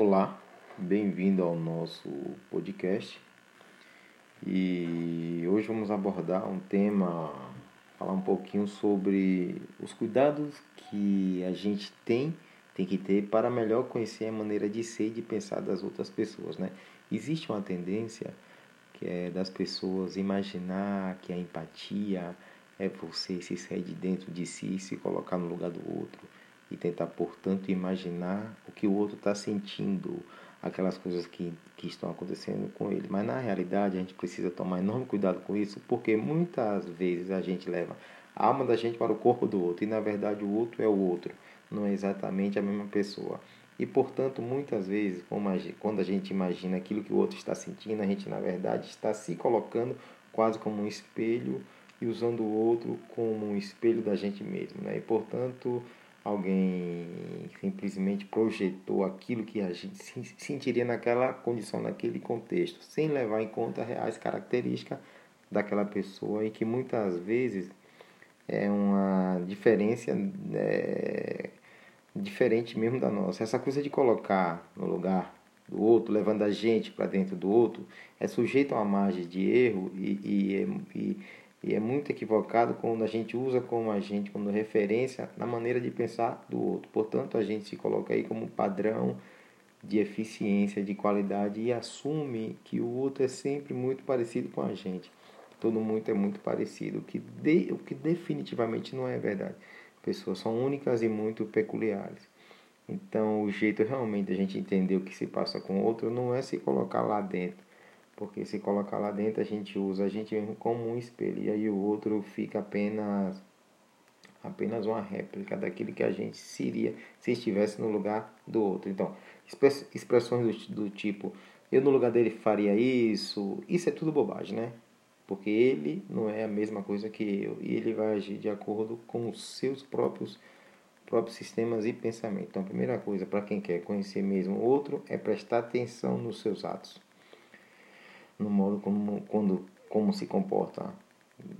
Olá, bem-vindo ao nosso podcast. E hoje vamos abordar um tema, falar um pouquinho sobre os cuidados que a gente tem, tem que ter para melhor conhecer a maneira de ser e de pensar das outras pessoas, né? Existe uma tendência que é das pessoas imaginar que a empatia é você se sair de dentro de si e se colocar no lugar do outro e tentar, portanto, imaginar o que o outro está sentindo, aquelas coisas que, que estão acontecendo com ele. Mas na realidade a gente precisa tomar enorme cuidado com isso, porque muitas vezes a gente leva a alma da gente para o corpo do outro e na verdade o outro é o outro, não é exatamente a mesma pessoa. E portanto, muitas vezes, quando a gente imagina aquilo que o outro está sentindo, a gente na verdade está se colocando quase como um espelho e usando o outro como um espelho da gente mesmo. Né? E portanto, alguém simplesmente projetou aquilo que a gente sentiria naquela condição, naquele contexto, sem levar em conta as reais características daquela pessoa e que muitas vezes é uma diferença é, diferente mesmo da nossa. Essa coisa de colocar no lugar do outro, levando a gente para dentro do outro, é sujeito a uma margem de erro e, e, e e é muito equivocado quando a gente usa como agente, como referência na maneira de pensar do outro. Portanto, a gente se coloca aí como padrão de eficiência, de qualidade e assume que o outro é sempre muito parecido com a gente. Todo mundo é muito parecido, o que, de, o que definitivamente não é verdade. Pessoas são únicas e muito peculiares. Então, o jeito realmente de a gente entender o que se passa com o outro não é se colocar lá dentro porque se colocar lá dentro a gente usa a gente como um espelho e aí o outro fica apenas apenas uma réplica daquilo que a gente seria se estivesse no lugar do outro. Então, expressões do, do tipo eu no lugar dele faria isso, isso é tudo bobagem, né? Porque ele não é a mesma coisa que eu e ele vai agir de acordo com os seus próprios próprios sistemas e pensamentos. Então, a primeira coisa para quem quer conhecer mesmo o outro é prestar atenção nos seus atos no modo como, quando, como se comporta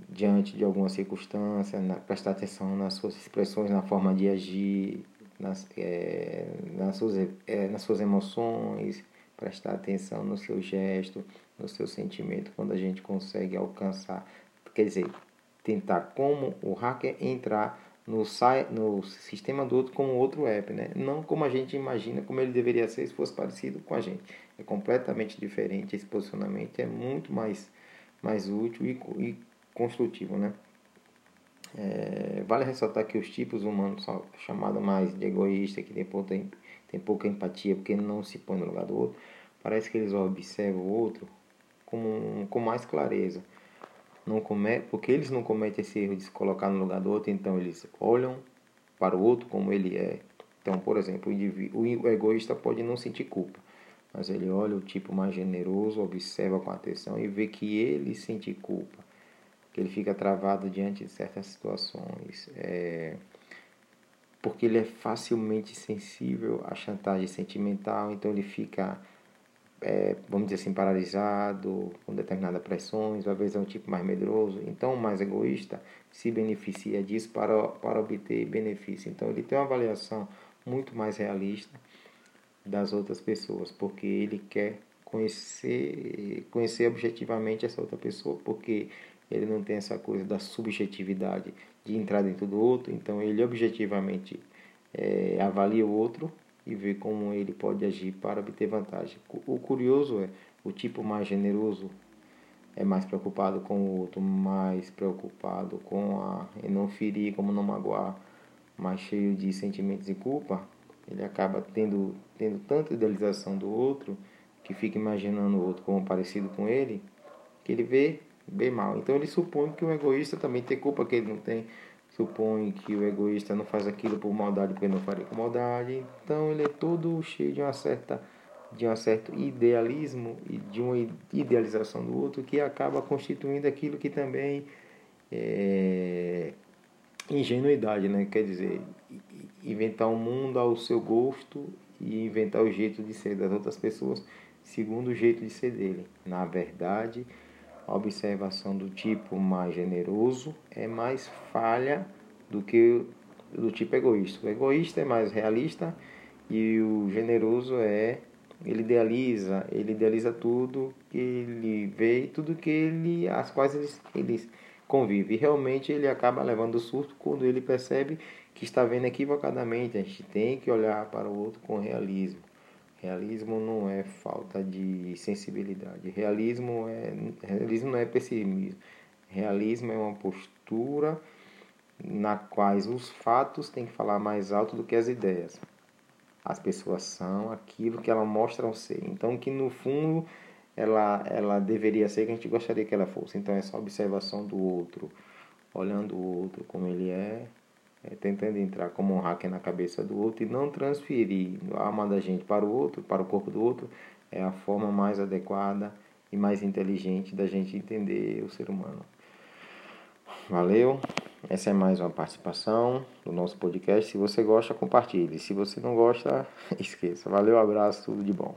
diante de alguma circunstância, na, prestar atenção nas suas expressões, na forma de agir, nas, é, nas, suas, é, nas suas emoções, prestar atenção no seu gesto, no seu sentimento, quando a gente consegue alcançar, quer dizer, tentar como o hacker entrar no, no sistema do outro como outro app, né? Não como a gente imagina como ele deveria ser se fosse parecido com a gente. É completamente diferente esse posicionamento, é muito mais, mais útil e, e construtivo, né? É, vale ressaltar que os tipos humanos são chamados mais de egoísta, que tem pouca, tem pouca empatia porque não se põe no lugar do outro. Parece que eles observam o outro com, com mais clareza não come, porque eles não cometem esse erro de se colocar no lugar do outro, então eles olham para o outro como ele é. Então, por exemplo, o, o egoísta pode não sentir culpa, mas ele olha o tipo mais generoso, observa com atenção e vê que ele sente culpa, que ele fica travado diante de certas situações. É, porque ele é facilmente sensível à chantagem sentimental, então ele fica é, vamos dizer assim, paralisado com determinadas pressões, às vezes é um tipo mais medroso, então mais egoísta se beneficia disso para, para obter benefício. Então ele tem uma avaliação muito mais realista das outras pessoas, porque ele quer conhecer, conhecer objetivamente essa outra pessoa, porque ele não tem essa coisa da subjetividade de entrar dentro do outro, então ele objetivamente é, avalia o outro e ver como ele pode agir para obter vantagem. O curioso é o tipo mais generoso é mais preocupado com o outro, mais preocupado com a e não ferir, como não magoar, mais cheio de sentimentos e culpa, ele acaba tendo tendo tanta idealização do outro que fica imaginando o outro como parecido com ele, que ele vê bem mal. Então ele supõe que o egoísta também tem culpa que ele não tem supõe que o egoísta não faz aquilo por maldade porque não faria com maldade. Então ele é todo cheio de uma certa de um certo idealismo e de uma idealização do outro que acaba constituindo aquilo que também é ingenuidade, né? Quer dizer, inventar um mundo ao seu gosto e inventar o jeito de ser das outras pessoas segundo o jeito de ser dele. Na verdade, a observação do tipo mais generoso é mais falha do que do tipo egoísta. O egoísta é mais realista E o generoso é ele idealiza, ele idealiza tudo que ele vê, tudo que ele, as quais ele, ele convive. E realmente ele acaba levando surto quando ele percebe que está vendo equivocadamente. A gente tem que olhar para o outro com realismo. Realismo não é falta de sensibilidade. Realismo, é, realismo não é pessimismo. Realismo é uma postura na quais os fatos têm que falar mais alto do que as ideias. As pessoas são aquilo que elas mostram ser. Então, que no fundo ela, ela deveria ser que a gente gostaria que ela fosse. Então, essa observação do outro, olhando o outro como ele é, é, tentando entrar como um hacker na cabeça do outro e não transferir a alma da gente para o outro, para o corpo do outro, é a forma mais adequada e mais inteligente da gente entender o ser humano. Valeu. Essa é mais uma participação do nosso podcast. Se você gosta, compartilhe. Se você não gosta, esqueça. Valeu, abraço, tudo de bom.